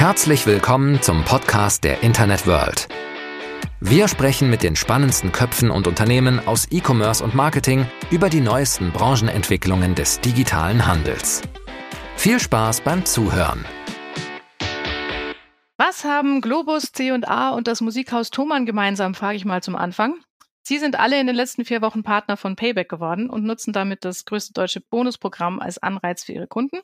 Herzlich willkommen zum Podcast der Internet World. Wir sprechen mit den spannendsten Köpfen und Unternehmen aus E-Commerce und Marketing über die neuesten Branchenentwicklungen des digitalen Handels. Viel Spaß beim Zuhören. Was haben Globus, C&A und das Musikhaus Thomann gemeinsam, frage ich mal zum Anfang. Sie sind alle in den letzten vier Wochen Partner von Payback geworden und nutzen damit das größte deutsche Bonusprogramm als Anreiz für ihre Kunden.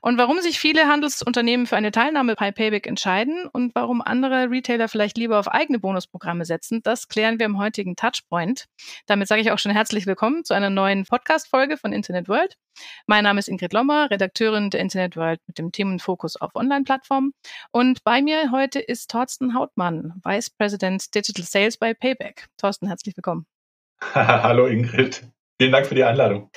Und warum sich viele Handelsunternehmen für eine Teilnahme bei Payback entscheiden und warum andere Retailer vielleicht lieber auf eigene Bonusprogramme setzen, das klären wir im heutigen Touchpoint. Damit sage ich auch schon herzlich willkommen zu einer neuen Podcast-Folge von Internet World. Mein Name ist Ingrid Lommer, Redakteurin der Internet World mit dem Themenfokus auf Online-Plattformen. Und bei mir heute ist Thorsten Hautmann, Vice President Digital Sales bei Payback. Thorsten, herzlich willkommen. Hallo Ingrid. Vielen Dank für die Einladung.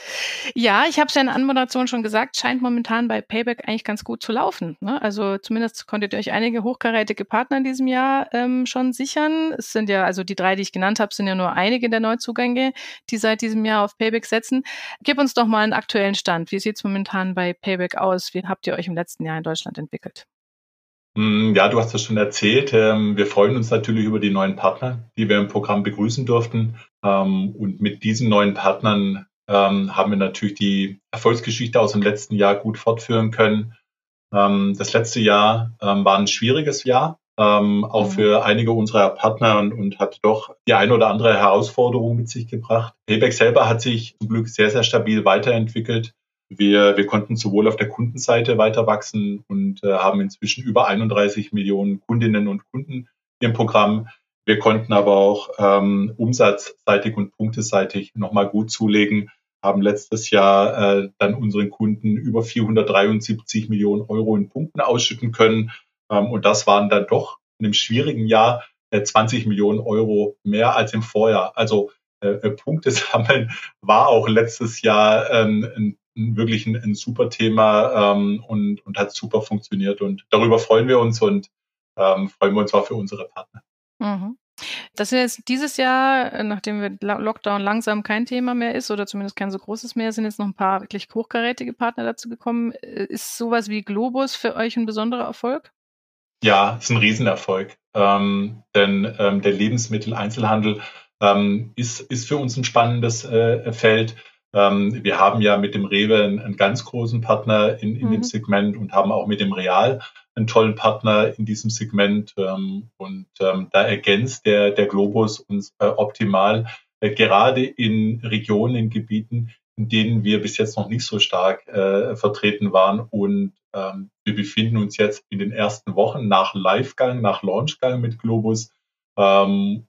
Ja, ich habe es ja in der Anmoderation schon gesagt, scheint momentan bei Payback eigentlich ganz gut zu laufen. Ne? Also zumindest konntet ihr euch einige hochkarätige Partner in diesem Jahr ähm, schon sichern. Es sind ja, also die drei, die ich genannt habe, sind ja nur einige der Neuzugänge, die seit diesem Jahr auf Payback setzen. Gib uns doch mal einen aktuellen Stand. Wie sieht es momentan bei Payback aus? Wie habt ihr euch im letzten Jahr in Deutschland entwickelt? Mm, ja, du hast das schon erzählt. Ähm, wir freuen uns natürlich über die neuen Partner, die wir im Programm begrüßen durften. Ähm, und mit diesen neuen Partnern ähm, haben wir natürlich die Erfolgsgeschichte aus dem letzten Jahr gut fortführen können. Das letzte Jahr war ein schwieriges Jahr, auch mhm. für einige unserer Partner und hat doch die eine oder andere Herausforderung mit sich gebracht. Payback selber hat sich zum Glück sehr, sehr stabil weiterentwickelt. Wir, wir konnten sowohl auf der Kundenseite weiter wachsen und äh, haben inzwischen über 31 Millionen Kundinnen und Kunden im Programm. Wir konnten aber auch ähm, umsatzseitig und punkteseitig nochmal gut zulegen, haben letztes Jahr äh, dann unseren Kunden über 473 Millionen Euro in Punkten ausschütten können. Ähm, und das waren dann doch in einem schwierigen Jahr äh, 20 Millionen Euro mehr als im Vorjahr. Also äh, äh Punkte sammeln war auch letztes Jahr ähm, ein wirklich ein, ein super Thema ähm, und, und hat super funktioniert. Und darüber freuen wir uns und ähm, freuen wir uns auch für unsere Partner. Mhm. Das ist jetzt dieses Jahr, äh, nachdem wir Lockdown langsam kein Thema mehr ist oder zumindest kein so großes mehr, sind jetzt noch ein paar wirklich hochkarätige Partner dazu gekommen. Äh, ist sowas wie Globus für euch ein besonderer Erfolg? Ja, ist ein Riesenerfolg. Ähm, denn ähm, der Lebensmitteleinzelhandel ähm, ist, ist für uns ein spannendes äh, Feld. Ähm, wir haben ja mit dem Rewe einen, einen ganz großen Partner in, in mhm. dem Segment und haben auch mit dem Real einen tollen Partner in diesem Segment. Ähm, und ähm, da ergänzt der, der Globus uns äh, optimal, äh, gerade in Regionen, in Gebieten, in denen wir bis jetzt noch nicht so stark äh, vertreten waren. Und ähm, wir befinden uns jetzt in den ersten Wochen nach Livegang, nach Launchgang mit Globus. Ähm,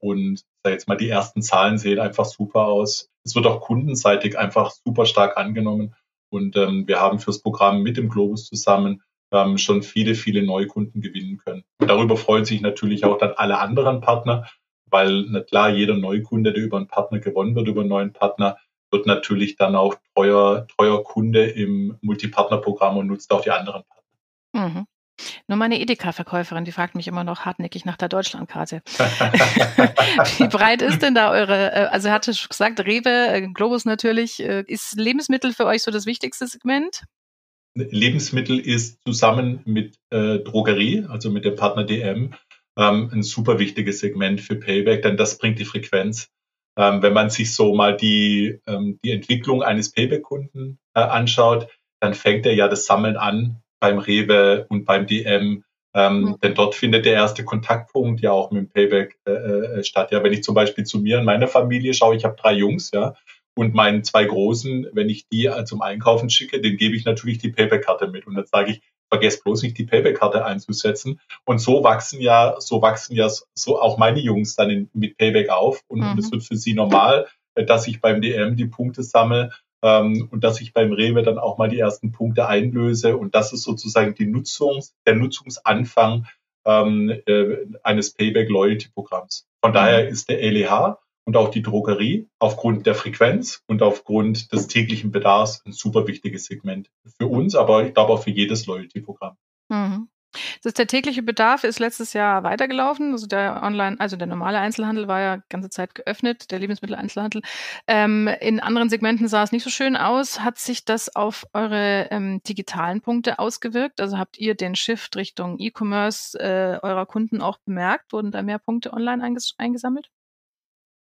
und jetzt mal die ersten Zahlen sehen einfach super aus es wird auch kundenseitig einfach super stark angenommen. Und ähm, wir haben fürs Programm mit dem Globus zusammen ähm, schon viele, viele Neukunden gewinnen können. Und darüber freuen sich natürlich auch dann alle anderen Partner, weil na klar, jeder Neukunde, der über einen Partner gewonnen wird, über einen neuen Partner, wird natürlich dann auch treuer, treuer Kunde im Multipartnerprogramm und nutzt auch die anderen Partner. Mhm. Nur meine Edeka-Verkäuferin, die fragt mich immer noch hartnäckig nach der Deutschlandkarte. Wie breit ist denn da eure, äh, also hatte schon gesagt, Rewe, äh, Globus natürlich, äh, ist Lebensmittel für euch so das wichtigste Segment? Lebensmittel ist zusammen mit äh, Drogerie, also mit dem Partner DM, ähm, ein super wichtiges Segment für Payback, denn das bringt die Frequenz. Ähm, wenn man sich so mal die, ähm, die Entwicklung eines Payback-Kunden äh, anschaut, dann fängt er ja das Sammeln an beim Rewe und beim DM. Ähm, mhm. Denn dort findet der erste Kontaktpunkt ja auch mit dem Payback äh, äh, statt. Ja, wenn ich zum Beispiel zu mir und meiner Familie schaue, ich habe drei Jungs, ja, und meinen zwei Großen, wenn ich die äh, zum Einkaufen schicke, den gebe ich natürlich die Payback-Karte mit. Und dann sage ich, vergesst bloß nicht die Payback-Karte einzusetzen. Und so wachsen ja, so wachsen ja so auch meine Jungs dann in, mit Payback auf. Und, mhm. es wird für sie normal, äh, dass ich beim DM die Punkte sammle ähm, und dass ich beim Rewe dann auch mal die ersten Punkte einlöse. Und das ist sozusagen die Nutzungs-, der Nutzungsanfang ähm, äh, eines Payback-Loyalty-Programms. Von daher ist der LEH und auch die Drogerie aufgrund der Frequenz und aufgrund des täglichen Bedarfs ein super wichtiges Segment für uns, aber ich glaube auch für jedes Loyalty-Programm. Mhm. Das der tägliche Bedarf ist letztes Jahr weitergelaufen. Also der Online, also der normale Einzelhandel war ja ganze Zeit geöffnet, der Lebensmitteleinzelhandel. Ähm, in anderen Segmenten sah es nicht so schön aus. Hat sich das auf eure ähm, digitalen Punkte ausgewirkt? Also habt ihr den Shift Richtung E-Commerce äh, eurer Kunden auch bemerkt? Wurden da mehr Punkte online einges eingesammelt?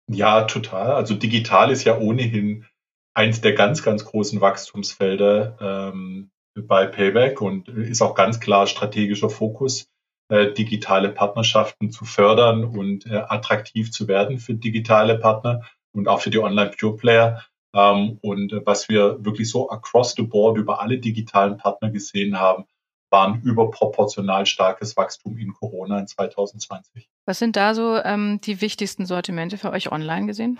Ja, total. Also digital ist ja ohnehin eins der ganz, ganz großen Wachstumsfelder ähm, bei Payback und ist auch ganz klar strategischer Fokus, äh, digitale Partnerschaften zu fördern und äh, attraktiv zu werden für digitale Partner und auch für die Online-Pure-Player. Ähm, und äh, was wir wirklich so across the board über alle digitalen Partner gesehen haben, waren überproportional starkes Wachstum in Corona in 2020. Was sind da so ähm, die wichtigsten Sortimente für euch online gesehen?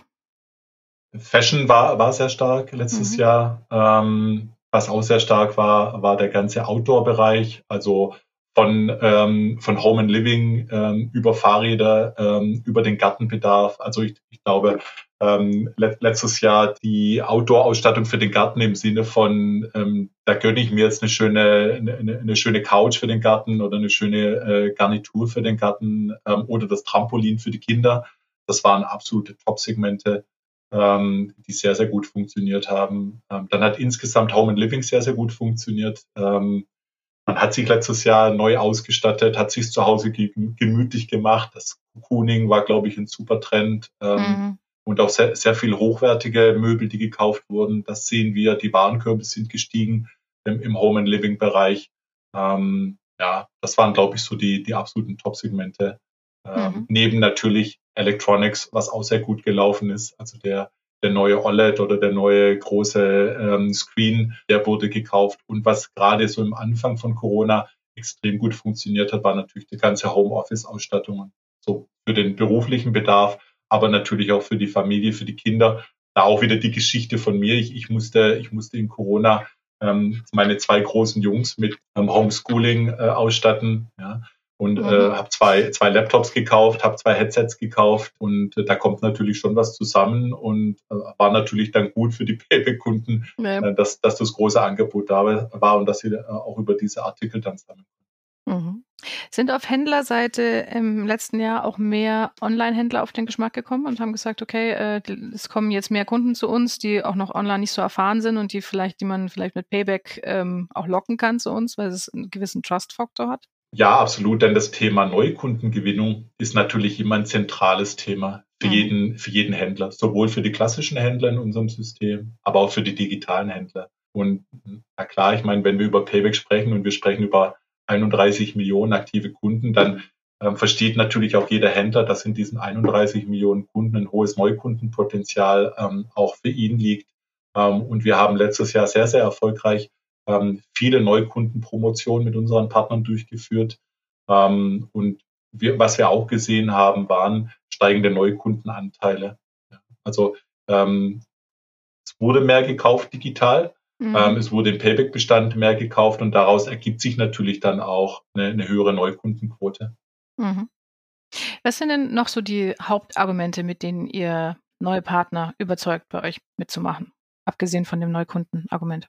Fashion war, war sehr stark letztes mhm. Jahr. Ähm, was auch sehr stark war, war der ganze Outdoor-Bereich, also von, ähm, von Home and Living ähm, über Fahrräder, ähm, über den Gartenbedarf. Also ich, ich glaube, ähm, let, letztes Jahr die Outdoor-Ausstattung für den Garten im Sinne von, ähm, da gönne ich mir jetzt eine schöne, eine, eine schöne Couch für den Garten oder eine schöne äh, Garnitur für den Garten ähm, oder das Trampolin für die Kinder. Das waren absolute Top-Segmente ähm, die sehr, sehr gut funktioniert haben. Ähm, dann hat insgesamt Home and Living sehr, sehr gut funktioniert. Ähm, man hat sich letztes Jahr neu ausgestattet, hat sich zu Hause gemütlich gemacht. Das Cocooning war, glaube ich, ein super Trend. Ähm, mhm. Und auch sehr, sehr viel hochwertige Möbel, die gekauft wurden. Das sehen wir. Die Warenkörbe sind gestiegen im, im Home and Living Bereich. Ähm, ja, das waren, glaube ich, so die, die absoluten Top-Segmente. Ähm, mhm. Neben natürlich Electronics, was auch sehr gut gelaufen ist. Also der, der neue OLED oder der neue große ähm, Screen, der wurde gekauft. Und was gerade so im Anfang von Corona extrem gut funktioniert hat, war natürlich die ganze Homeoffice-Ausstattung. So für den beruflichen Bedarf, aber natürlich auch für die Familie, für die Kinder. Da auch wieder die Geschichte von mir. Ich, ich musste, ich musste in Corona ähm, meine zwei großen Jungs mit ähm, Homeschooling äh, ausstatten. Ja und mhm. äh, habe zwei, zwei Laptops gekauft, habe zwei Headsets gekauft und äh, da kommt natürlich schon was zusammen und äh, war natürlich dann gut für die Payback-Kunden, ja. äh, dass, dass das große Angebot da war und dass sie äh, auch über diese Artikel dann sammeln. Mhm. Sind auf Händlerseite im letzten Jahr auch mehr Online-Händler auf den Geschmack gekommen und haben gesagt, okay, äh, es kommen jetzt mehr Kunden zu uns, die auch noch online nicht so erfahren sind und die vielleicht, die man vielleicht mit Payback ähm, auch locken kann zu uns, weil es einen gewissen Trust-Faktor hat? Ja, absolut, denn das Thema Neukundengewinnung ist natürlich immer ein zentrales Thema für, jeden, für jeden Händler, sowohl für die klassischen Händler in unserem System, aber auch für die digitalen Händler. Und na klar, ich meine, wenn wir über Payback sprechen und wir sprechen über 31 Millionen aktive Kunden, dann ähm, versteht natürlich auch jeder Händler, dass in diesen 31 Millionen Kunden ein hohes Neukundenpotenzial ähm, auch für ihn liegt. Ähm, und wir haben letztes Jahr sehr, sehr erfolgreich ähm, viele Neukundenpromotionen mit unseren Partnern durchgeführt. Ähm, und wir, was wir auch gesehen haben, waren steigende Neukundenanteile. Also ähm, es wurde mehr gekauft digital, mhm. ähm, es wurde im Payback-Bestand mehr gekauft und daraus ergibt sich natürlich dann auch eine, eine höhere Neukundenquote. Mhm. Was sind denn noch so die Hauptargumente, mit denen ihr neue Partner überzeugt, bei euch mitzumachen? Abgesehen von dem Neukundenargument.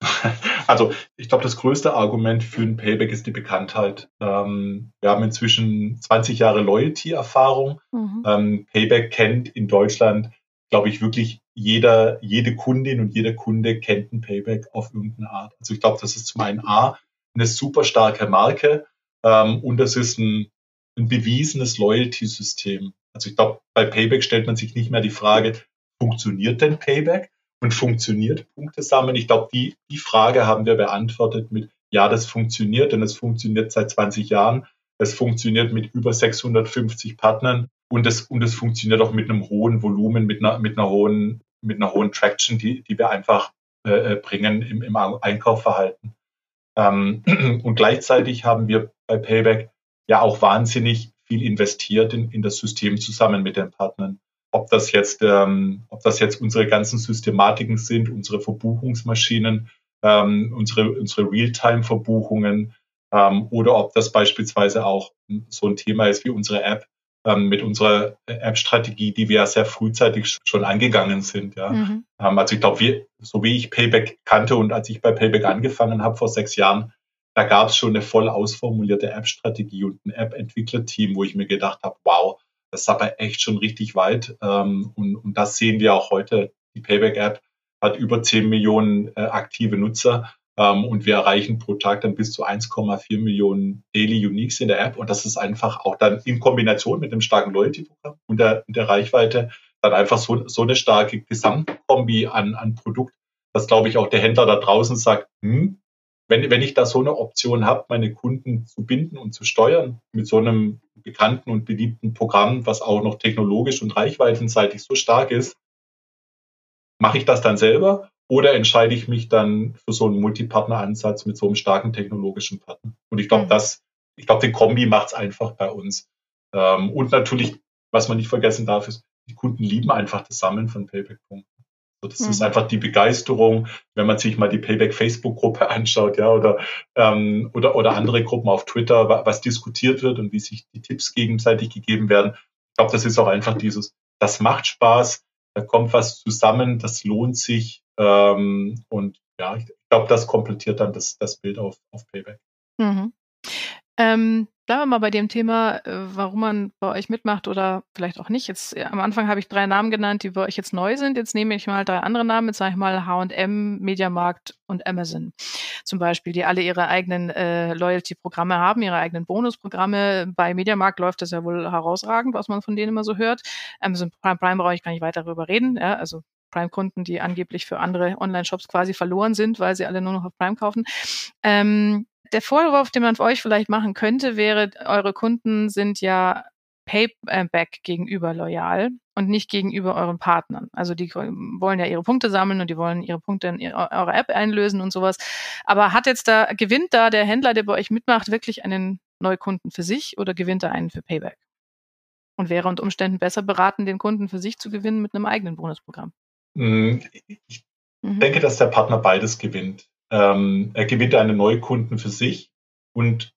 Also ich glaube, das größte Argument für ein Payback ist die Bekanntheit. Ähm, wir haben inzwischen 20 Jahre Loyalty-Erfahrung. Mhm. Ähm, Payback kennt in Deutschland, glaube ich, wirklich jeder, jede Kundin und jeder Kunde kennt ein Payback auf irgendeine Art. Also ich glaube, das ist zum einen A, eine super starke Marke ähm, und das ist ein, ein bewiesenes Loyalty-System. Also ich glaube, bei Payback stellt man sich nicht mehr die Frage, funktioniert denn Payback? Und funktioniert Punkte sammeln? Ich glaube, die, die Frage haben wir beantwortet mit, ja, das funktioniert und es funktioniert seit 20 Jahren. Es funktioniert mit über 650 Partnern und es, und es funktioniert auch mit einem hohen Volumen, mit einer, mit einer hohen, mit einer hohen Traction, die, die wir einfach äh, äh bringen im, im Einkaufverhalten. Ähm, und gleichzeitig haben wir bei Payback ja auch wahnsinnig viel investiert in, in das System zusammen mit den Partnern ob das jetzt, ähm, ob das jetzt unsere ganzen Systematiken sind, unsere Verbuchungsmaschinen, ähm, unsere, unsere Realtime-Verbuchungen ähm, oder ob das beispielsweise auch so ein Thema ist wie unsere App ähm, mit unserer App-Strategie, die wir ja sehr frühzeitig schon angegangen sind. Ja. Mhm. Ähm, also ich glaube, so wie ich Payback kannte und als ich bei Payback angefangen habe vor sechs Jahren, da gab es schon eine voll ausformulierte App-Strategie und ein App-Entwicklerteam, wo ich mir gedacht habe, wow, das ist aber echt schon richtig weit. Ähm, und, und das sehen wir auch heute. Die Payback-App hat über 10 Millionen äh, aktive Nutzer ähm, und wir erreichen pro Tag dann bis zu 1,4 Millionen Daily Uniques in der App. Und das ist einfach auch dann in Kombination mit einem starken Loyalty-Programm und der, der Reichweite dann einfach so, so eine starke Gesamtkombi an, an Produkt, dass, glaube ich, auch der Händler da draußen sagt, hm, wenn, wenn ich da so eine Option habe, meine Kunden zu binden und zu steuern mit so einem bekannten und beliebten Programm, was auch noch technologisch und reichweitenseitig so stark ist, mache ich das dann selber oder entscheide ich mich dann für so einen Multipartner-Ansatz mit so einem starken technologischen Partner? Und ich glaube, mhm. das, ich glaube, die Kombi macht es einfach bei uns. Ähm, und natürlich, was man nicht vergessen darf, ist, die Kunden lieben einfach das Sammeln von Payback-Punkten. Das mhm. ist einfach die Begeisterung, wenn man sich mal die Payback-Facebook-Gruppe anschaut, ja, oder, ähm, oder, oder andere Gruppen auf Twitter, was diskutiert wird und wie sich die Tipps gegenseitig gegeben werden. Ich glaube, das ist auch einfach dieses, das macht Spaß, da kommt was zusammen, das lohnt sich, ähm, und ja, ich glaube, das komplettiert dann das, das Bild auf, auf Payback. Mhm. Ähm, bleiben wir mal bei dem Thema, äh, warum man bei euch mitmacht oder vielleicht auch nicht. Jetzt äh, am Anfang habe ich drei Namen genannt, die bei euch jetzt neu sind. Jetzt nehme ich mal drei andere Namen, jetzt sage ich mal H&M, Mediamarkt und Amazon zum Beispiel, die alle ihre eigenen äh, Loyalty-Programme haben, ihre eigenen Bonusprogramme. Bei Mediamarkt läuft das ja wohl herausragend, was man von denen immer so hört. Amazon Prime, Prime brauche ich gar nicht weiter darüber reden. Ja, also Prime-Kunden, die angeblich für andere Online-Shops quasi verloren sind, weil sie alle nur noch auf Prime kaufen. Ähm, der Vorwurf, den man für euch vielleicht machen könnte, wäre, eure Kunden sind ja Payback gegenüber loyal und nicht gegenüber euren Partnern. Also die wollen ja ihre Punkte sammeln und die wollen ihre Punkte in eure App einlösen und sowas. Aber hat jetzt da, gewinnt da der Händler, der bei euch mitmacht, wirklich einen Neukunden für sich oder gewinnt er einen für Payback? Und wäre unter Umständen besser beraten, den Kunden für sich zu gewinnen mit einem eigenen Bonusprogramm? Hm, ich mhm. denke, dass der Partner beides gewinnt. Ähm, er gewinnt einen Neukunden für sich und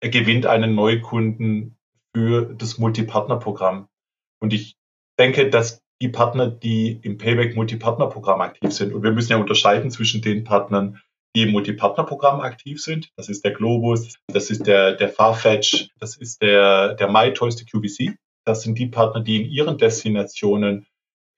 er gewinnt einen Neukunden für das Multipartner-Programm. Und ich denke, dass die Partner, die im Payback Multipartner-Programm aktiv sind, und wir müssen ja unterscheiden zwischen den Partnern, die im Multipartner-Programm aktiv sind. Das ist der Globus, das ist der, der Farfetch, das ist der, der MyToys, der QVC. Das sind die Partner, die in ihren Destinationen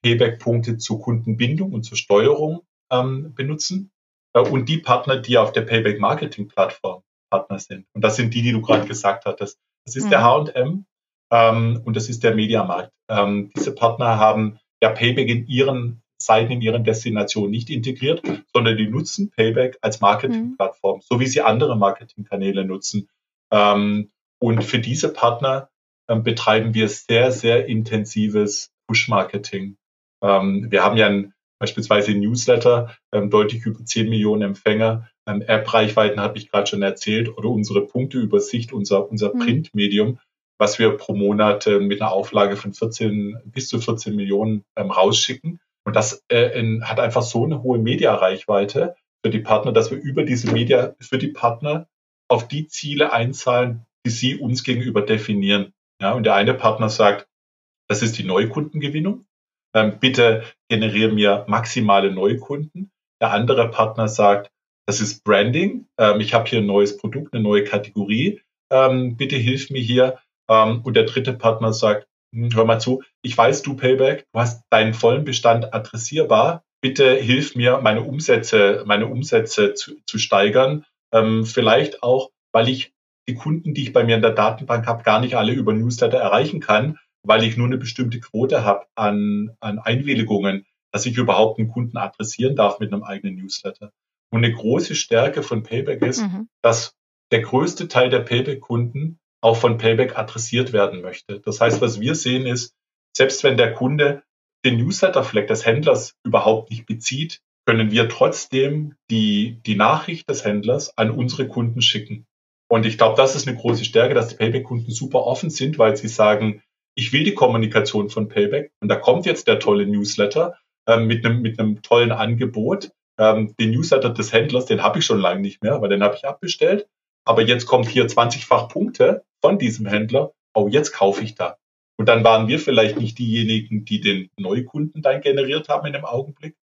Payback-Punkte zur Kundenbindung und zur Steuerung ähm, benutzen. Äh, und die Partner, die auf der Payback-Marketing-Plattform Partner sind. Und das sind die, die du gerade gesagt hattest. Das ist mhm. der H&M ähm, und das ist der Mediamarkt. Ähm, diese Partner haben ja Payback in ihren Seiten, in ihren Destinationen nicht integriert, sondern die nutzen Payback als Marketingplattform, mhm. so wie sie andere Marketingkanäle nutzen. Ähm, und für diese Partner betreiben wir sehr, sehr intensives Push-Marketing. Wir haben ja ein, beispielsweise Newsletter, ähm, deutlich über 10 Millionen Empfänger. Ähm, App-Reichweiten habe ich gerade schon erzählt oder unsere Punkteübersicht, unser, unser mhm. Printmedium, was wir pro Monat äh, mit einer Auflage von 14 bis zu 14 Millionen ähm, rausschicken. Und das äh, in, hat einfach so eine hohe Media-Reichweite für die Partner, dass wir über diese Media für die Partner auf die Ziele einzahlen, die sie uns gegenüber definieren. Ja, und der eine Partner sagt, das ist die Neukundengewinnung. Ähm, bitte generiere mir maximale Neukunden. Der andere Partner sagt, das ist Branding. Ähm, ich habe hier ein neues Produkt, eine neue Kategorie. Ähm, bitte hilf mir hier. Ähm, und der dritte Partner sagt, hm, hör mal zu, ich weiß, du Payback, du hast deinen vollen Bestand adressierbar. Bitte hilf mir, meine Umsätze, meine Umsätze zu, zu steigern. Ähm, vielleicht auch, weil ich die Kunden, die ich bei mir in der Datenbank habe, gar nicht alle über Newsletter erreichen kann weil ich nur eine bestimmte Quote habe an, an Einwilligungen, dass ich überhaupt einen Kunden adressieren darf mit einem eigenen Newsletter. Und eine große Stärke von Payback ist, mhm. dass der größte Teil der Payback-Kunden auch von Payback adressiert werden möchte. Das heißt, was wir sehen ist, selbst wenn der Kunde den Newsletter-Fleck des Händlers überhaupt nicht bezieht, können wir trotzdem die, die Nachricht des Händlers an unsere Kunden schicken. Und ich glaube, das ist eine große Stärke, dass die Payback-Kunden super offen sind, weil sie sagen, ich will die Kommunikation von Payback und da kommt jetzt der tolle Newsletter ähm, mit, einem, mit einem tollen Angebot. Ähm, den Newsletter des Händlers, den habe ich schon lange nicht mehr, weil den habe ich abbestellt. Aber jetzt kommt hier 20-fach Punkte von diesem Händler. Oh, jetzt kaufe ich da. Und dann waren wir vielleicht nicht diejenigen, die den Neukunden dann generiert haben in dem Augenblick,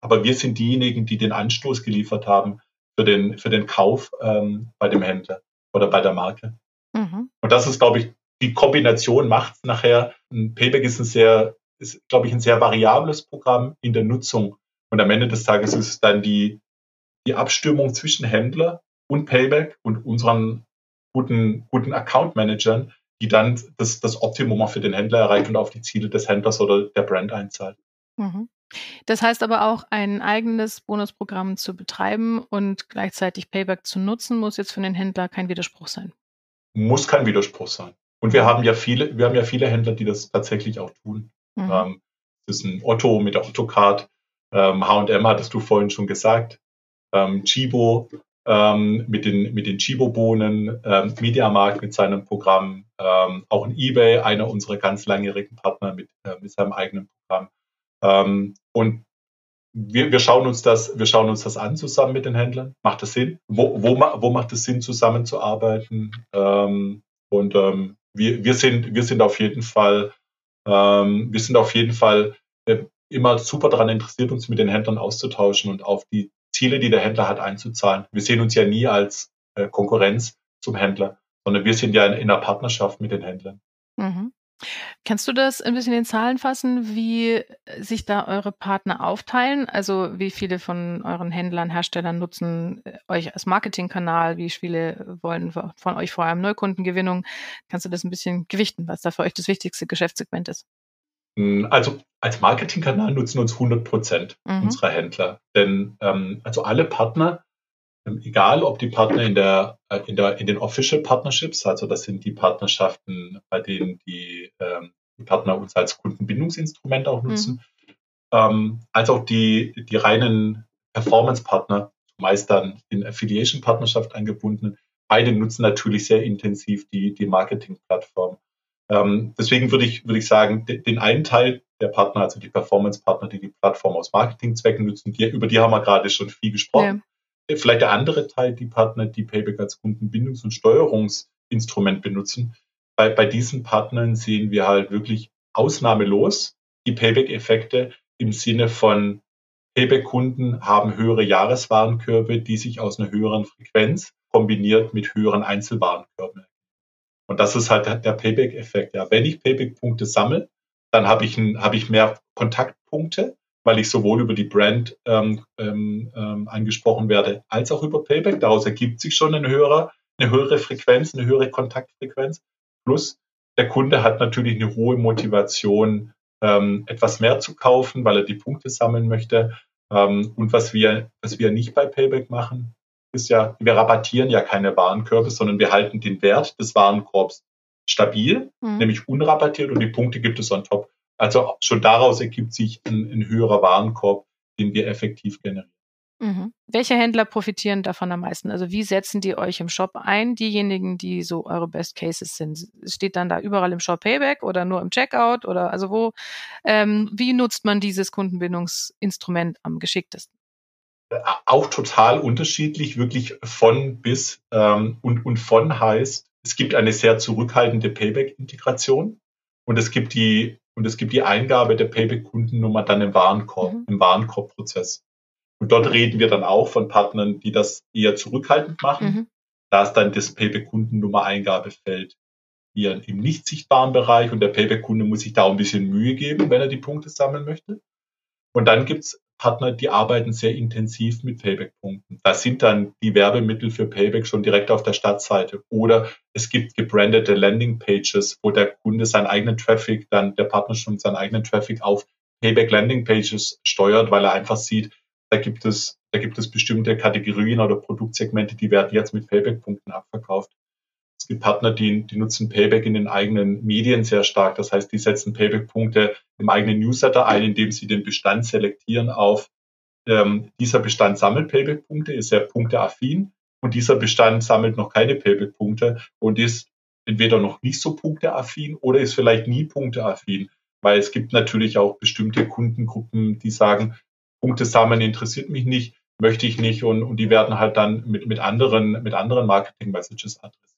aber wir sind diejenigen, die den Anstoß geliefert haben, für den, für den Kauf ähm, bei dem Händler oder bei der Marke. Mhm. Und das ist, glaube ich, die Kombination macht es nachher. Ein Payback ist ein sehr, ist, glaube ich, ein sehr variables Programm in der Nutzung. Und am Ende des Tages ist es dann die, die Abstimmung zwischen Händler und Payback und unseren guten, guten Account-Managern, die dann das, das Optimum für den Händler erreicht und auf die Ziele des Händlers oder der Brand einzahlt. Mhm. Das heißt aber auch, ein eigenes Bonusprogramm zu betreiben und gleichzeitig Payback zu nutzen, muss jetzt für den Händler kein Widerspruch sein. Muss kein Widerspruch sein. Und wir haben ja viele, wir haben ja viele Händler, die das tatsächlich auch tun. Mhm. Ähm, das ist ein Otto mit der Otto-Card. Ähm, H&M hattest du vorhin schon gesagt. Ähm, Chibo ähm, mit den, mit den Chibo-Bohnen, ähm, Mediamarkt mit seinem Programm, ähm, auch ein eBay, einer unserer ganz langjährigen Partner mit, äh, mit seinem eigenen Programm. Ähm, und wir, wir schauen uns das, wir schauen uns das an zusammen mit den Händlern. Macht das Sinn? Wo, wo, wo macht es Sinn, zusammenzuarbeiten? Ähm, und ähm, wir, wir sind, wir sind auf jeden Fall, ähm, wir sind auf jeden Fall äh, immer super daran interessiert, uns mit den Händlern auszutauschen und auf die Ziele, die der Händler hat, einzuzahlen. Wir sehen uns ja nie als äh, Konkurrenz zum Händler, sondern wir sind ja in, in einer Partnerschaft mit den Händlern. Mhm. Kannst du das ein bisschen in Zahlen fassen, wie sich da eure Partner aufteilen? Also wie viele von euren Händlern, Herstellern nutzen äh, euch als Marketingkanal? Wie viele wollen von euch vor allem Neukundengewinnung? Kannst du das ein bisschen gewichten, was da für euch das wichtigste Geschäftssegment ist? Hm, also als Marketingkanal nutzen uns 100 Prozent mhm. unserer Händler. Denn ähm, also alle Partner egal ob die Partner in der, äh, in der, in den Official Partnerships, also das sind die Partnerschaften, bei denen die, ähm, die Partner uns als Kundenbindungsinstrument auch nutzen, mhm. ähm, als auch die, die reinen Performance-Partner, meist dann in Affiliation-Partnerschaft angebunden. Beide nutzen natürlich sehr intensiv die, die Marketing-Plattform. Ähm, deswegen würde ich, würde ich sagen, den einen Teil der Partner, also die Performance-Partner, die die Plattform aus Marketingzwecken nutzen, die, über die haben wir gerade schon viel gesprochen. Ja. Vielleicht der andere Teil, die Partner, die Payback als Kundenbindungs- und Steuerungsinstrument benutzen. Bei, bei diesen Partnern sehen wir halt wirklich ausnahmelos die Payback-Effekte im Sinne von Payback-Kunden haben höhere Jahreswarenkörbe, die sich aus einer höheren Frequenz kombiniert mit höheren Einzelwarenkörben. Und das ist halt der Payback-Effekt. Ja, wenn ich Payback-Punkte sammle, dann habe ich, ein, habe ich mehr Kontaktpunkte weil ich sowohl über die Brand ähm, ähm, ähm, angesprochen werde, als auch über Payback. Daraus ergibt sich schon eine höhere, eine höhere Frequenz, eine höhere Kontaktfrequenz. Plus der Kunde hat natürlich eine hohe Motivation, ähm, etwas mehr zu kaufen, weil er die Punkte sammeln möchte. Ähm, und was wir, was wir nicht bei Payback machen, ist ja, wir rabattieren ja keine Warenkörbe, sondern wir halten den Wert des Warenkorbs stabil, mhm. nämlich unrabattiert und die Punkte gibt es on top. Also schon daraus ergibt sich ein, ein höherer Warenkorb, den wir effektiv generieren. Mhm. Welche Händler profitieren davon am meisten? Also wie setzen die euch im Shop ein? Diejenigen, die so eure Best Cases sind. Steht dann da überall im Shop Payback oder nur im Checkout oder also wo? Ähm, wie nutzt man dieses Kundenbindungsinstrument am geschicktesten? Äh, auch total unterschiedlich, wirklich von bis ähm, und, und von heißt, es gibt eine sehr zurückhaltende Payback-Integration und es gibt die und es gibt die Eingabe der Payback-Kundennummer dann im Warenkorb, mhm. im Warenkorbprozess. Und dort reden wir dann auch von Partnern, die das eher zurückhaltend machen. Mhm. Da ist dann das Payback-Kundennummer-Eingabefeld hier im nicht sichtbaren Bereich und der Payback-Kunde muss sich da auch ein bisschen Mühe geben, wenn er die Punkte sammeln möchte. Und dann gibt's Partner, die arbeiten sehr intensiv mit Payback-Punkten. Da sind dann die Werbemittel für Payback schon direkt auf der Startseite. Oder es gibt gebrandete Landing-Pages, wo der Kunde seinen eigenen Traffic, dann der Partner schon seinen eigenen Traffic auf Payback-Landing-Pages steuert, weil er einfach sieht, da gibt es, da gibt es bestimmte Kategorien oder Produktsegmente, die werden jetzt mit Payback-Punkten abverkauft. Es gibt Partner, die, die nutzen Payback in den eigenen Medien sehr stark. Das heißt, die setzen Payback-Punkte im eigenen Newsletter ein, indem sie den Bestand selektieren auf ähm, dieser Bestand sammelt Payback-Punkte, ist sehr punkteaffin und dieser Bestand sammelt noch keine Payback-Punkte und ist entweder noch nicht so punkteaffin oder ist vielleicht nie punkteaffin, weil es gibt natürlich auch bestimmte Kundengruppen, die sagen, Punkte sammeln interessiert mich nicht, möchte ich nicht und, und die werden halt dann mit, mit anderen, mit anderen Marketing-Messages adressiert.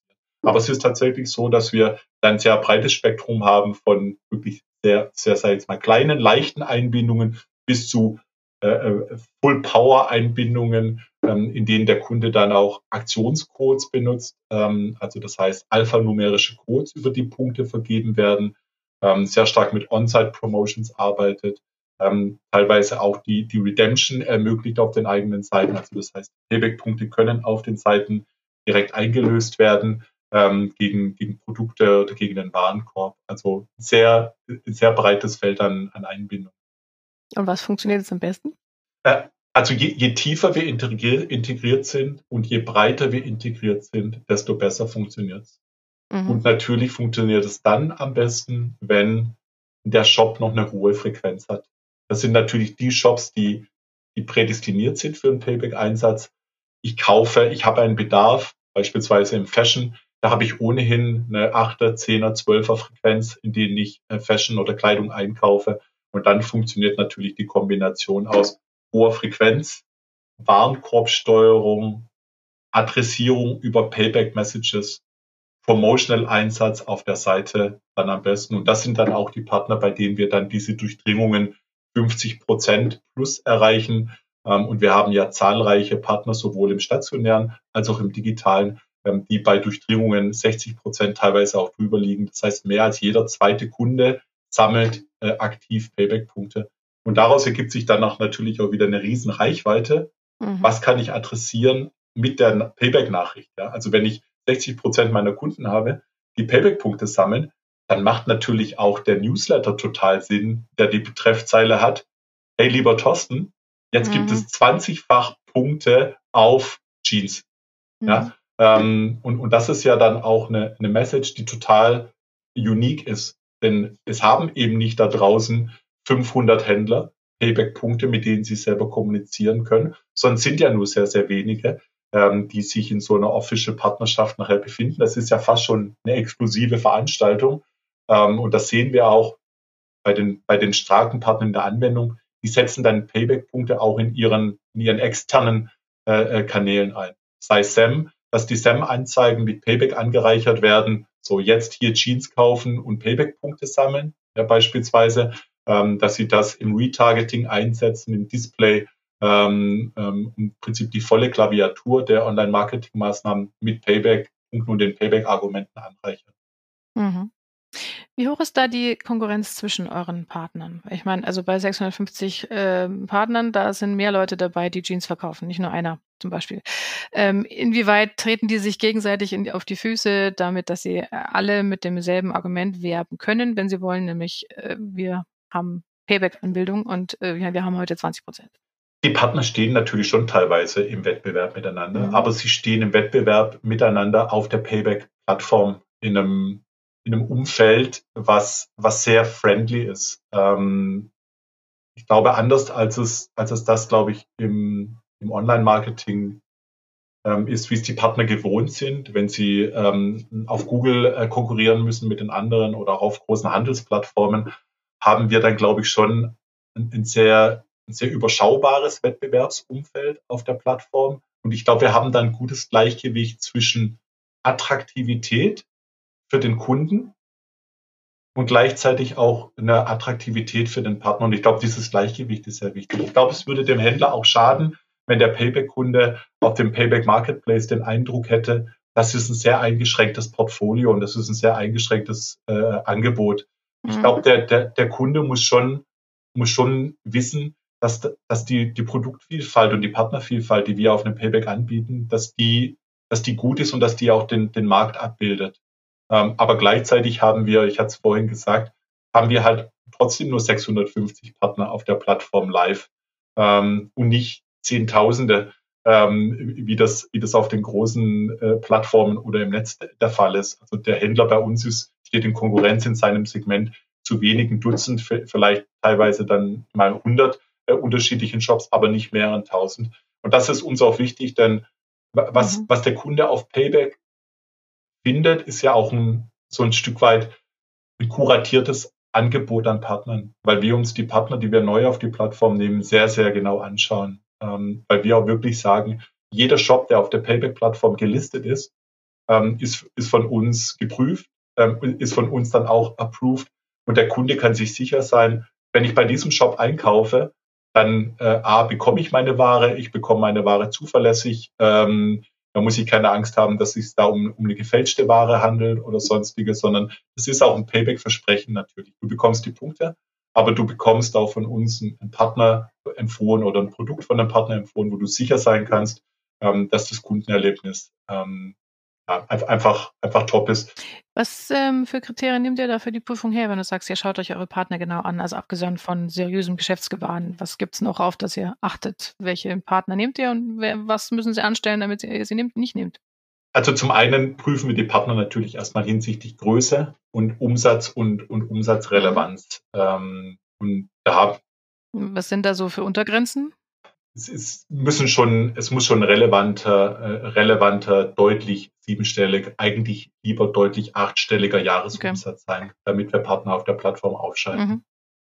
Aber es ist tatsächlich so, dass wir ein sehr breites Spektrum haben von wirklich sehr, sehr, sehr jetzt mal kleinen, leichten Einbindungen bis zu äh, äh Full-Power-Einbindungen, ähm, in denen der Kunde dann auch Aktionscodes benutzt. Ähm, also das heißt, alphanumerische Codes über die Punkte vergeben werden, ähm, sehr stark mit On-Site-Promotions arbeitet, ähm, teilweise auch die, die Redemption ermöglicht auf den eigenen Seiten. Also das heißt, Payback-Punkte können auf den Seiten direkt eingelöst werden ähm, gegen, gegen Produkte oder gegen den Warenkorb. Also sehr, sehr breites Feld an, an Einbindung. Und was funktioniert jetzt am besten? Äh, also je, je tiefer wir integriert, integriert sind und je breiter wir integriert sind, desto besser funktioniert es. Mhm. Und natürlich funktioniert es dann am besten, wenn der Shop noch eine hohe Frequenz hat. Das sind natürlich die Shops, die, die prädestiniert sind für einen Payback-Einsatz. Ich kaufe, ich habe einen Bedarf, beispielsweise im Fashion, da habe ich ohnehin eine 8er, 10er, 12er Frequenz, in denen ich äh, Fashion oder Kleidung einkaufe. Und dann funktioniert natürlich die Kombination aus hoher Frequenz, Warenkorbsteuerung, Adressierung über Payback-Messages, Promotional-Einsatz auf der Seite dann am besten. Und das sind dann auch die Partner, bei denen wir dann diese Durchdringungen 50 Prozent plus erreichen. Ähm, und wir haben ja zahlreiche Partner, sowohl im stationären als auch im digitalen, die bei Durchdringungen 60 Prozent teilweise auch drüber liegen. Das heißt, mehr als jeder zweite Kunde sammelt äh, aktiv Payback-Punkte. Und daraus ergibt sich dann auch natürlich auch wieder eine riesen Reichweite. Mhm. Was kann ich adressieren mit der Payback-Nachricht? Ja? Also wenn ich 60 Prozent meiner Kunden habe, die Payback-Punkte sammeln, dann macht natürlich auch der Newsletter total Sinn, der die Betreffzeile hat. Hey, lieber Thorsten, jetzt mhm. gibt es 20-fach Punkte auf Jeans. Mhm. Ja, ähm, und, und das ist ja dann auch eine, eine Message, die total unique ist. Denn es haben eben nicht da draußen 500 Händler Payback-Punkte, mit denen sie selber kommunizieren können, sondern sind ja nur sehr, sehr wenige, ähm, die sich in so einer Official Partnerschaft nachher befinden. Das ist ja fast schon eine exklusive Veranstaltung. Ähm, und das sehen wir auch bei den, bei den starken Partnern in der Anwendung. Die setzen dann Payback-Punkte auch in ihren, in ihren externen äh, äh Kanälen ein. Sei SAM, dass die SAM-Anzeigen mit Payback angereichert werden. So jetzt hier Jeans kaufen und Payback-Punkte sammeln, ja, beispielsweise ähm, dass sie das im Retargeting einsetzen, im Display, ähm, ähm, im Prinzip die volle Klaviatur der Online-Marketing-Maßnahmen mit Payback und nun den Payback-Argumenten anreichern. Mhm. Wie hoch ist da die Konkurrenz zwischen euren Partnern? Ich meine, also bei 650 äh, Partnern, da sind mehr Leute dabei, die Jeans verkaufen, nicht nur einer zum Beispiel. Ähm, inwieweit treten die sich gegenseitig in, auf die Füße, damit, dass sie alle mit demselben Argument werben können, wenn sie wollen, nämlich äh, wir haben Payback-Anbildung und äh, ja, wir haben heute 20 Prozent. Die Partner stehen natürlich schon teilweise im Wettbewerb miteinander, mhm. aber sie stehen im Wettbewerb miteinander auf der Payback-Plattform in einem, in einem Umfeld, was, was sehr friendly ist. Ähm, ich glaube, anders als es, als es das, glaube ich, im, im Online-Marketing ähm, ist, wie es die Partner gewohnt sind, wenn sie ähm, auf Google äh, konkurrieren müssen mit den anderen oder auch auf großen Handelsplattformen, haben wir dann, glaube ich, schon ein, ein sehr, ein sehr überschaubares Wettbewerbsumfeld auf der Plattform. Und ich glaube, wir haben dann ein gutes Gleichgewicht zwischen Attraktivität für den Kunden und gleichzeitig auch eine Attraktivität für den Partner. Und ich glaube, dieses Gleichgewicht ist sehr wichtig. Ich glaube, es würde dem Händler auch schaden, wenn der Payback-Kunde auf dem Payback Marketplace den Eindruck hätte, das ist ein sehr eingeschränktes Portfolio und das ist ein sehr eingeschränktes äh, Angebot. Ich glaube, der, der, der Kunde muss schon, muss schon wissen, dass, dass die, die Produktvielfalt und die Partnervielfalt, die wir auf einem Payback anbieten, dass die, dass die gut ist und dass die auch den, den Markt abbildet. Ähm, aber gleichzeitig haben wir, ich hatte es vorhin gesagt, haben wir halt trotzdem nur 650 Partner auf der Plattform live ähm, und nicht Zehntausende, ähm, wie, das, wie das auf den großen äh, Plattformen oder im Netz der Fall ist. Also der Händler bei uns ist steht in Konkurrenz in seinem Segment zu wenigen Dutzend, vielleicht teilweise dann mal 100 äh, unterschiedlichen Shops, aber nicht mehreren tausend. Und das ist uns auch wichtig, denn was, mhm. was der Kunde auf Payback findet, ist ja auch ein, so ein Stück weit ein kuratiertes Angebot an Partnern, weil wir uns die Partner, die wir neu auf die Plattform nehmen, sehr, sehr genau anschauen. Ähm, weil wir auch wirklich sagen, jeder Shop, der auf der Payback-Plattform gelistet ist, ähm, ist, ist von uns geprüft ähm, ist von uns dann auch approved. Und der Kunde kann sich sicher sein, wenn ich bei diesem Shop einkaufe, dann äh, A, bekomme ich meine Ware, ich bekomme meine Ware zuverlässig, ähm, da muss ich keine Angst haben, dass es da um, um eine gefälschte Ware handelt oder sonstiges, sondern es ist auch ein Payback-Versprechen natürlich. Du bekommst die Punkte, aber du bekommst auch von uns einen Partner empfohlen oder ein Produkt von einem Partner empfohlen, wo du sicher sein kannst, ähm, dass das Kundenerlebnis ähm, ja, einfach, einfach top ist. Was ähm, für Kriterien nehmt ihr da für die Prüfung her, wenn du sagst, ihr schaut euch eure Partner genau an, also abgesehen von seriösem Geschäftsgebaren? Was gibt es noch auf, dass ihr achtet? Welche Partner nehmt ihr und wer, was müssen sie anstellen, damit ihr sie nehmt, nicht nehmt? Also zum einen prüfen wir die Partner natürlich erstmal hinsichtlich Größe und Umsatz und, und Umsatzrelevanz. Ähm, und da was sind da so für Untergrenzen? Es ist, müssen schon, es muss schon relevanter, äh, relevanter, deutlich siebenstellig, eigentlich lieber deutlich achtstelliger Jahresumsatz okay. sein, damit wir Partner auf der Plattform aufschalten. Mhm.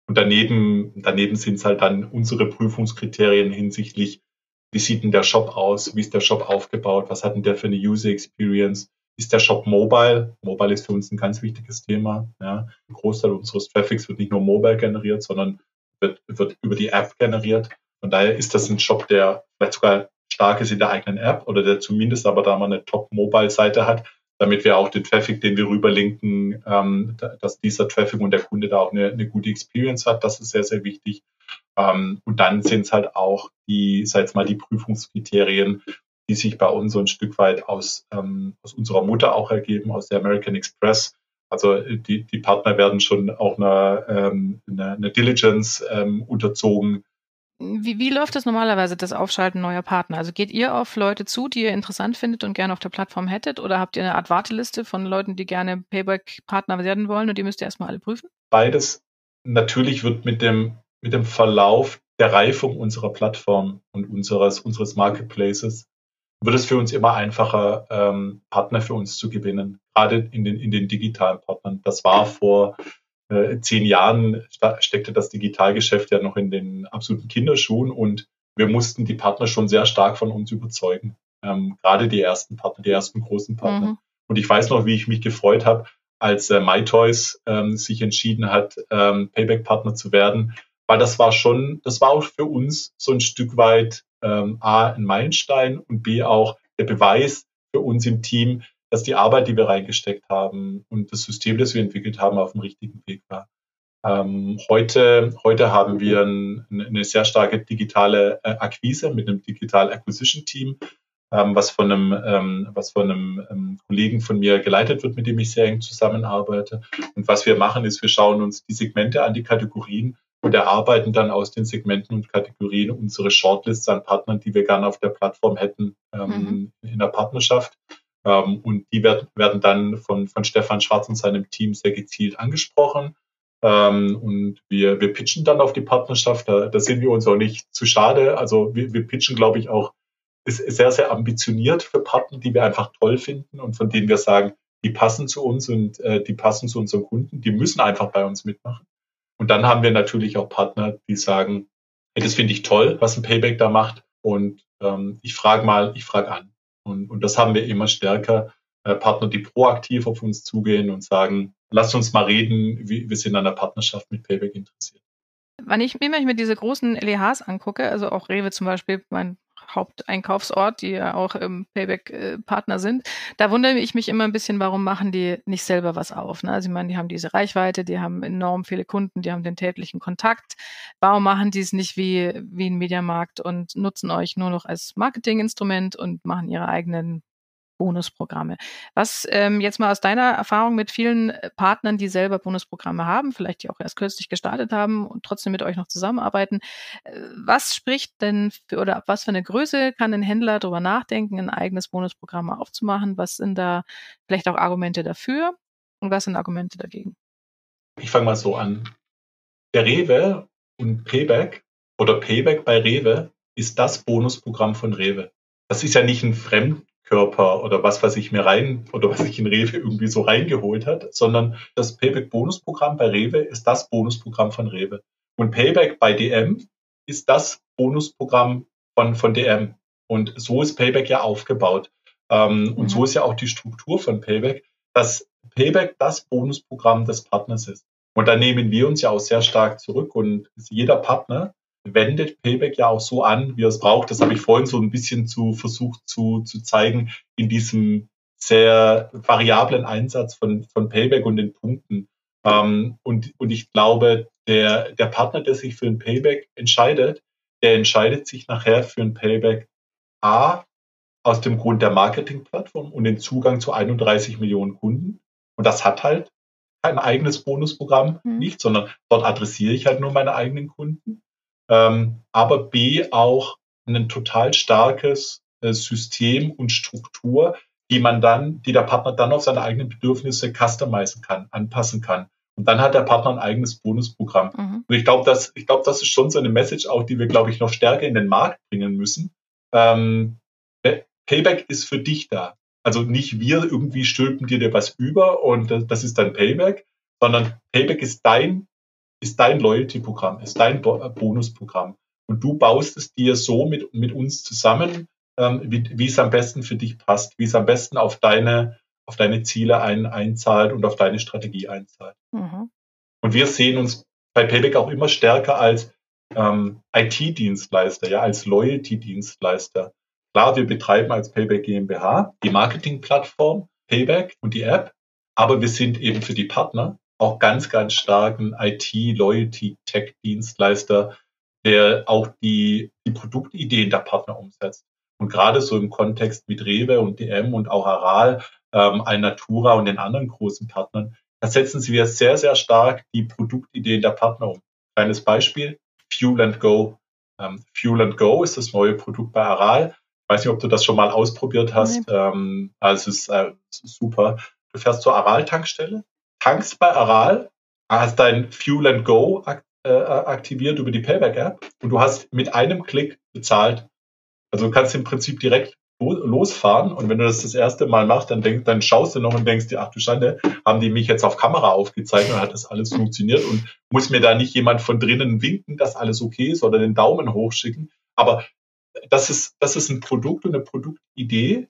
Und daneben, daneben sind es halt dann unsere Prüfungskriterien hinsichtlich, wie sieht denn der Shop aus, wie ist der Shop aufgebaut, was hat denn der für eine User Experience, ist der Shop mobile? Mobile ist für uns ein ganz wichtiges Thema. Ja. Ein Großteil unseres Traffics wird nicht nur mobile generiert, sondern wird, wird über die App generiert. Von daher ist das ein Shop, der vielleicht sogar stark ist in der eigenen App oder der zumindest aber da mal eine Top-Mobile-Seite hat, damit wir auch den Traffic, den wir rüberlinken, ähm, dass dieser Traffic und der Kunde da auch eine, eine gute Experience hat. Das ist sehr, sehr wichtig. Ähm, und dann sind es halt auch die, sag jetzt mal, die Prüfungskriterien, die sich bei uns so ein Stück weit aus, ähm, aus unserer Mutter auch ergeben, aus der American Express. Also die, die Partner werden schon auch einer, ähm, eine, eine Diligence ähm, unterzogen, wie, wie läuft das normalerweise, das Aufschalten neuer Partner? Also geht ihr auf Leute zu, die ihr interessant findet und gerne auf der Plattform hättet? Oder habt ihr eine Art Warteliste von Leuten, die gerne Payback-Partner werden wollen und die müsst ihr erstmal alle prüfen? Beides. Natürlich wird mit dem, mit dem Verlauf der Reifung unserer Plattform und unseres, unseres Marketplaces wird es für uns immer einfacher, ähm, Partner für uns zu gewinnen, gerade in den, in den digitalen Partnern. Das war vor äh, zehn Jahren steckte das Digitalgeschäft ja noch in den absoluten Kinderschuhen und wir mussten die Partner schon sehr stark von uns überzeugen. Ähm, gerade die ersten Partner, die ersten großen Partner. Mhm. Und ich weiß noch, wie ich mich gefreut habe, als äh, MyToys ähm, sich entschieden hat, ähm, Payback-Partner zu werden, weil das war schon, das war auch für uns so ein Stück weit ähm, A, ein Meilenstein und B auch der Beweis für uns im Team, dass die Arbeit, die wir reingesteckt haben und das System, das wir entwickelt haben, auf dem richtigen Weg war. Ähm, heute, heute haben wir ein, eine sehr starke digitale äh, Akquise mit einem Digital Acquisition Team, ähm, was von einem, ähm, was von einem ähm, Kollegen von mir geleitet wird, mit dem ich sehr eng zusammenarbeite. Und was wir machen, ist, wir schauen uns die Segmente an, die Kategorien und erarbeiten dann aus den Segmenten und Kategorien unsere Shortlists an Partnern, die wir gerne auf der Plattform hätten ähm, mhm. in der Partnerschaft. Ähm, und die werd, werden dann von, von Stefan Schwarz und seinem Team sehr gezielt angesprochen. Ähm, und wir, wir pitchen dann auf die Partnerschaft. Da, da sind wir uns auch nicht zu schade. Also wir, wir pitchen, glaube ich, auch ist sehr, sehr ambitioniert für Partner, die wir einfach toll finden und von denen wir sagen, die passen zu uns und äh, die passen zu unseren Kunden. Die müssen einfach bei uns mitmachen. Und dann haben wir natürlich auch Partner, die sagen, hey, das finde ich toll, was ein Payback da macht. Und ähm, ich frage mal, ich frage an. Und, und das haben wir immer stärker. Äh, Partner, die proaktiv auf uns zugehen und sagen, lasst uns mal reden, wir, sind an der Partnerschaft mit Payback interessiert. Wenn ich mir diese großen LEHs angucke, also auch Rewe zum Beispiel, mein Haupteinkaufsort, die ja auch im Payback-Partner sind. Da wundere ich mich immer ein bisschen, warum machen die nicht selber was auf? Ne? Also ich meine, die haben diese Reichweite, die haben enorm viele Kunden, die haben den täglichen Kontakt. Warum machen die es nicht wie, wie ein Mediamarkt und nutzen euch nur noch als Marketinginstrument und machen ihre eigenen Bonusprogramme. Was ähm, jetzt mal aus deiner Erfahrung mit vielen äh, Partnern, die selber Bonusprogramme haben, vielleicht die auch erst kürzlich gestartet haben und trotzdem mit euch noch zusammenarbeiten, äh, was spricht denn für, oder ab was für eine Größe kann ein Händler darüber nachdenken, ein eigenes Bonusprogramm aufzumachen? Was sind da vielleicht auch Argumente dafür und was sind Argumente dagegen? Ich fange mal so an. Der Rewe und Payback oder Payback bei Rewe ist das Bonusprogramm von Rewe. Das ist ja nicht ein Fremd Körper oder was, was ich mir rein oder was ich in Rewe irgendwie so reingeholt hat, sondern das Payback Bonusprogramm bei Rewe ist das Bonusprogramm von Rewe. Und Payback bei DM ist das Bonusprogramm von, von DM. Und so ist Payback ja aufgebaut. Ähm, und so mhm. ist ja auch die Struktur von Payback, dass Payback das Bonusprogramm des Partners ist. Und da nehmen wir uns ja auch sehr stark zurück und jeder Partner wendet Payback ja auch so an, wie er es braucht. Das habe ich vorhin so ein bisschen zu versucht zu, zu zeigen in diesem sehr variablen Einsatz von, von Payback und den Punkten. Ähm, und, und ich glaube, der, der Partner, der sich für ein Payback entscheidet, der entscheidet sich nachher für ein Payback A aus dem Grund der Marketingplattform und den Zugang zu 31 Millionen Kunden. Und das hat halt kein eigenes Bonusprogramm mhm. nicht, sondern dort adressiere ich halt nur meine eigenen Kunden. Ähm, aber B auch ein total starkes äh, System und Struktur, die man dann, die der Partner dann auf seine eigenen Bedürfnisse customizen kann, anpassen kann. Und dann hat der Partner ein eigenes Bonusprogramm. Mhm. Und ich glaube, das, ich glaube, das ist schon so eine Message auch, die wir, glaube ich, noch stärker in den Markt bringen müssen. Ähm, Payback ist für dich da. Also nicht wir irgendwie stülpen dir dir was über und das ist dein Payback, sondern Payback ist dein, ist dein Loyalty-Programm, ist dein Bonusprogramm. Und du baust es dir so mit, mit uns zusammen, ähm, wie, wie es am besten für dich passt, wie es am besten auf deine, auf deine Ziele ein, einzahlt und auf deine Strategie einzahlt. Mhm. Und wir sehen uns bei Payback auch immer stärker als ähm, IT-Dienstleister, ja, als Loyalty-Dienstleister. Klar, wir betreiben als Payback GmbH die Marketingplattform Payback und die App, aber wir sind eben für die Partner auch ganz, ganz starken IT-Loyalty-Tech-Dienstleister, der auch die, die Produktideen der Partner umsetzt. Und gerade so im Kontext mit Rewe und DM und auch Aral, ähm, Alnatura und den anderen großen Partnern, da setzen sie sehr, sehr stark die Produktideen der Partner um. Kleines Beispiel, Fuel and Go. Ähm, Fuel and Go ist das neue Produkt bei Aral. Ich weiß nicht, ob du das schon mal ausprobiert hast. Ähm, also es ist, äh, es ist super. Du fährst zur Aral-Tankstelle, tankst bei Aral, hast dein Fuel and Go äh, aktiviert über die Payback-App und du hast mit einem Klick bezahlt. Also du kannst im Prinzip direkt losfahren und wenn du das das erste Mal machst, dann, denk, dann schaust du noch und denkst dir, ach du Schande, haben die mich jetzt auf Kamera aufgezeichnet und hat das alles funktioniert und muss mir da nicht jemand von drinnen winken, dass alles okay ist oder den Daumen hochschicken. Aber das ist, das ist ein Produkt und eine Produktidee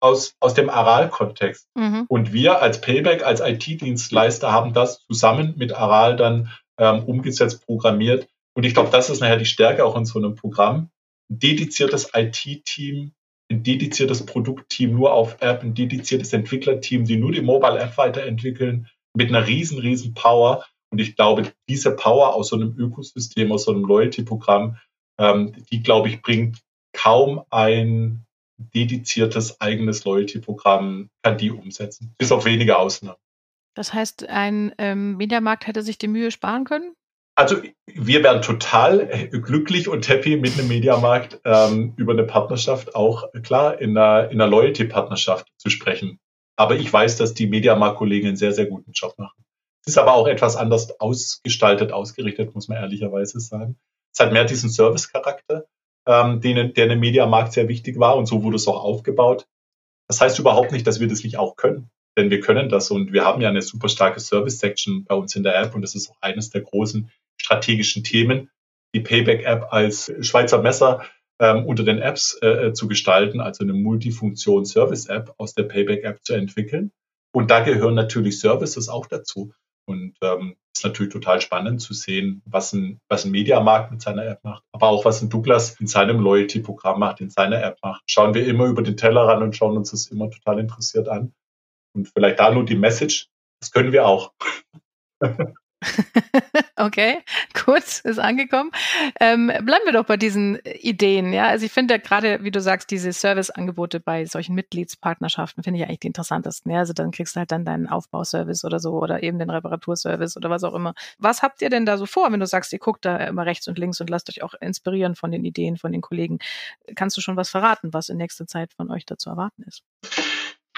aus, aus dem Aral-Kontext. Mhm. Und wir als Payback, als IT-Dienstleister haben das zusammen mit Aral dann ähm, umgesetzt, programmiert. Und ich glaube, das ist nachher die Stärke auch in so einem Programm. Ein dediziertes IT-Team, ein dediziertes Produktteam nur auf App, ein dediziertes Entwicklerteam, die nur die Mobile App weiterentwickeln, mit einer riesen, riesen Power. Und ich glaube, diese Power aus so einem Ökosystem, aus so einem Loyalty-Programm, ähm, die, glaube ich, bringt kaum ein dediziertes eigenes Loyalty-Programm, kann die umsetzen. Bis auf wenige Ausnahmen. Das heißt, ein ähm, Mediamarkt hätte sich die Mühe sparen können? Also wir wären total glücklich und happy mit einem Mediamarkt ähm, über eine Partnerschaft, auch klar in einer, in einer Loyalty-Partnerschaft zu sprechen. Aber ich weiß, dass die Mediamarkt-Kollegen einen sehr, sehr guten Job machen. Es ist aber auch etwas anders ausgestaltet, ausgerichtet, muss man ehrlicherweise sagen. Es hat mehr diesen Service-Charakter, ähm, den, der in Mediamarkt sehr wichtig war und so wurde es auch aufgebaut. Das heißt überhaupt nicht, dass wir das nicht auch können, denn wir können das und wir haben ja eine super starke Service-Section bei uns in der App und das ist auch eines der großen strategischen Themen, die Payback-App als Schweizer Messer ähm, unter den Apps äh, zu gestalten, also eine Multifunktion-Service-App aus der Payback-App zu entwickeln. Und da gehören natürlich Services auch dazu. Und ähm, ist natürlich total spannend zu sehen, was ein, was ein Mediamarkt mit seiner App macht, aber auch was ein Douglas in seinem Loyalty-Programm macht, in seiner App macht. Schauen wir immer über den Teller ran und schauen uns das immer total interessiert an. Und vielleicht da nur die Message, das können wir auch. okay, kurz ist angekommen. Ähm, bleiben wir doch bei diesen Ideen. Ja, also ich finde ja gerade, wie du sagst, diese Serviceangebote bei solchen Mitgliedspartnerschaften finde ich eigentlich die interessantesten. Ja, also dann kriegst du halt dann deinen Aufbauservice oder so oder eben den Reparaturservice oder was auch immer. Was habt ihr denn da so vor, wenn du sagst, ihr guckt da immer rechts und links und lasst euch auch inspirieren von den Ideen von den Kollegen? Kannst du schon was verraten, was in nächster Zeit von euch dazu erwarten ist?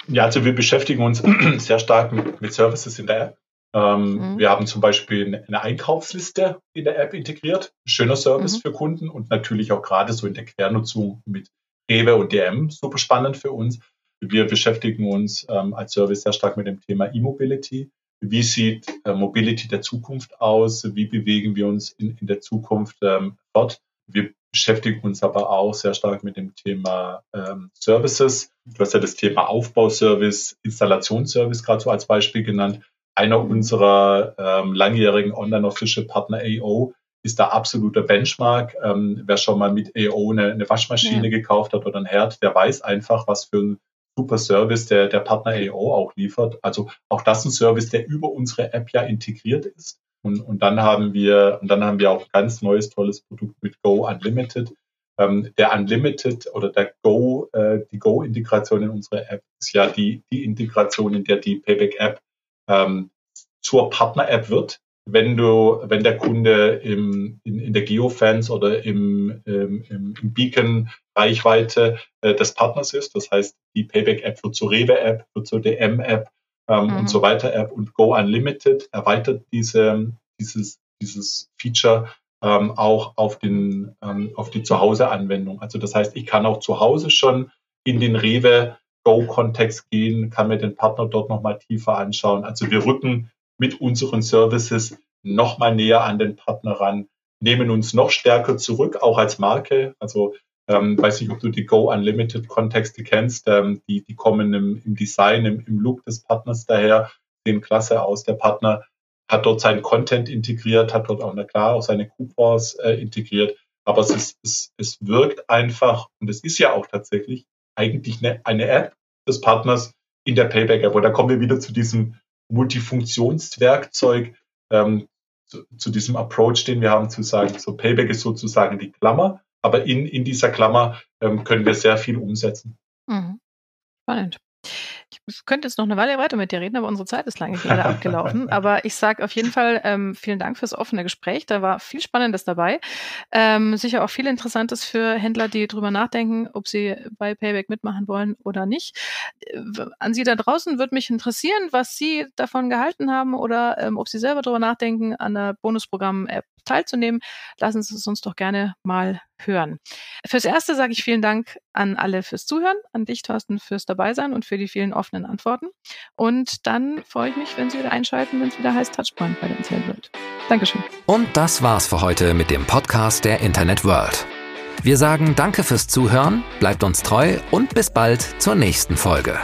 Ja, also wir beschäftigen uns sehr stark mit, mit Services in der. Ähm, mhm. Wir haben zum Beispiel eine Einkaufsliste in der App integriert. Schöner Service mhm. für Kunden und natürlich auch gerade so in der Quernutzung mit Rewe und DM super spannend für uns. Wir beschäftigen uns ähm, als Service sehr stark mit dem Thema E-Mobility. Wie sieht äh, Mobility der Zukunft aus? Wie bewegen wir uns in, in der Zukunft ähm, fort? Wir beschäftigen uns aber auch sehr stark mit dem Thema ähm, Services. Du hast ja das Thema Aufbauservice, Installationsservice gerade so als Beispiel genannt einer unserer ähm, langjährigen Online-Official-Partner AO, ist da absoluter Benchmark. Ähm, wer schon mal mit AO eine, eine Waschmaschine ja. gekauft hat oder ein Herd, der weiß einfach, was für ein super Service der, der Partner AO auch liefert. Also auch das ein Service, der über unsere App ja integriert ist. Und, und dann haben wir, und dann haben wir auch ein ganz neues, tolles Produkt mit Go Unlimited. Ähm, der Unlimited oder der Go, äh, die Go-Integration in unsere App ist ja die, die Integration, in der die Payback-App ähm, zur Partner-App wird wenn du, wenn der Kunde im, in, in der Geofence oder im, ähm, im, im Beacon Reichweite äh, des Partners ist. Das heißt, die Payback-App wird zur Rewe-App, wird zur DM-App ähm, mhm. und so weiter App und Go Unlimited erweitert diese, dieses, dieses Feature ähm, auch auf, den, ähm, auf die Zuhause-Anwendung. Also das heißt, ich kann auch zu Hause schon in den Rewe Go-Kontext gehen, kann mir den Partner dort nochmal tiefer anschauen. Also wir rücken mit unseren Services noch mal näher an den Partner ran, nehmen uns noch stärker zurück, auch als Marke. Also ähm, weiß nicht, ob du die Go Unlimited Kontexte kennst. Ähm, die, die kommen im, im Design, im, im Look des Partners daher, sehen klasse aus. Der Partner hat dort seinen Content integriert, hat dort auch, na klar, auch seine Coupons äh, integriert. Aber es, ist, es, es wirkt einfach, und es ist ja auch tatsächlich eigentlich eine, eine App des Partners in der Payback-App. Und da kommen wir wieder zu diesem Multifunktionswerkzeug ähm, zu, zu, diesem Approach, den wir haben, zu sagen, so Payback ist sozusagen die Klammer, aber in, in dieser Klammer ähm, können wir sehr viel umsetzen. Mhm. Spannend. Ich könnte jetzt noch eine Weile weiter mit dir reden, aber unsere Zeit ist lange gerade abgelaufen. Aber ich sage auf jeden Fall ähm, vielen Dank fürs offene Gespräch. Da war viel Spannendes dabei. Ähm, sicher auch viel Interessantes für Händler, die drüber nachdenken, ob sie bei Payback mitmachen wollen oder nicht. Äh, an Sie da draußen würde mich interessieren, was Sie davon gehalten haben oder ähm, ob Sie selber drüber nachdenken, an der Bonusprogramm-App teilzunehmen. Lassen Sie es uns doch gerne mal hören. Fürs Erste sage ich vielen Dank an alle fürs Zuhören, an dich, Thorsten, fürs Dabeisein und für die vielen offenen Antworten. Und dann freue ich mich, wenn Sie wieder einschalten, wenn es wieder heißt Touchpoint bei der Erzählt wird. Dankeschön. Und das war's für heute mit dem Podcast der Internet World. Wir sagen Danke fürs Zuhören, bleibt uns treu und bis bald zur nächsten Folge.